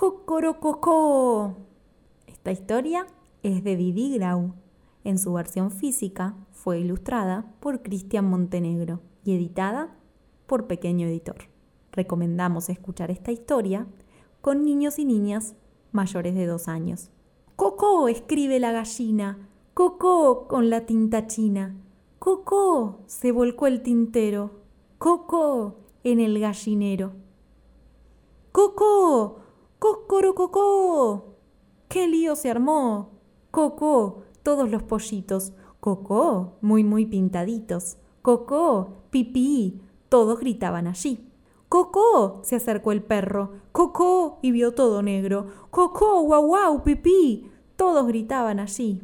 ¡Cocorococó! Esta historia es de Didi Grau. En su versión física fue ilustrada por Cristian Montenegro y editada por Pequeño Editor. Recomendamos escuchar esta historia con niños y niñas mayores de dos años. ¡Cocó! escribe la gallina. ¡Cocó! con la tinta china. ¡Cocó! se volcó el tintero. ¡Cocó! en el gallinero. ¡Cocó! ¡Cocorococó! ¡Qué lío se armó! ¡Cocó! Todos los pollitos. ¡Cocó! Muy, muy pintaditos. ¡Cocó! ¡Pipí! Todos gritaban allí. ¡Cocó! se acercó el perro. ¡Cocó! y vio todo negro. ¡Cocó! ¡Guau, guau! ¡Pipí! Todos gritaban allí.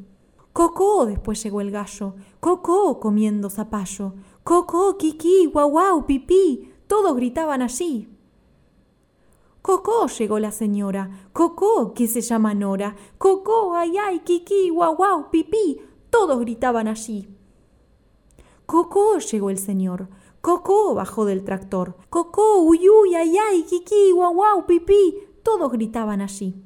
¡Cocó! después llegó el gallo. ¡Cocó! comiendo zapallo. ¡Cocó! ¡Kiki! ¡Guau, guau! ¡Pipí! Todos gritaban allí. Cocó llegó la señora. Cocó, que se llama Nora. Cocó, ay, ay, kiki, guau, guau, pipí. Todos gritaban allí. Cocó llegó el señor. Cocó bajó del tractor. Cocó, uy, uy, ay, ay, kiki, guau, guau, pipí. Todos gritaban allí.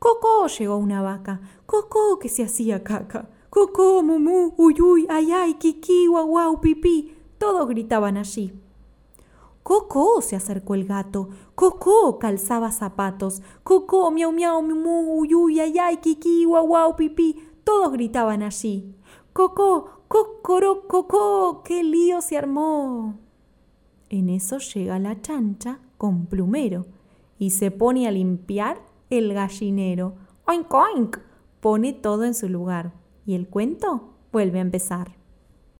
Cocó llegó una vaca. Cocó que se hacía caca. Cocó, mumú, uy, uy, ay, ay, kiki, guau, guau, pipí. Todos gritaban allí. Cocó se acercó el gato. Cocó calzaba zapatos. Cocó, miau, miau, mu, uy, ay, ay, kiki, guau, guau, pipí. Todos gritaban allí. Cocó, cocoro, cocó, qué lío se armó. En eso llega la chancha con plumero y se pone a limpiar el gallinero. Oink, oink. Pone todo en su lugar y el cuento vuelve a empezar.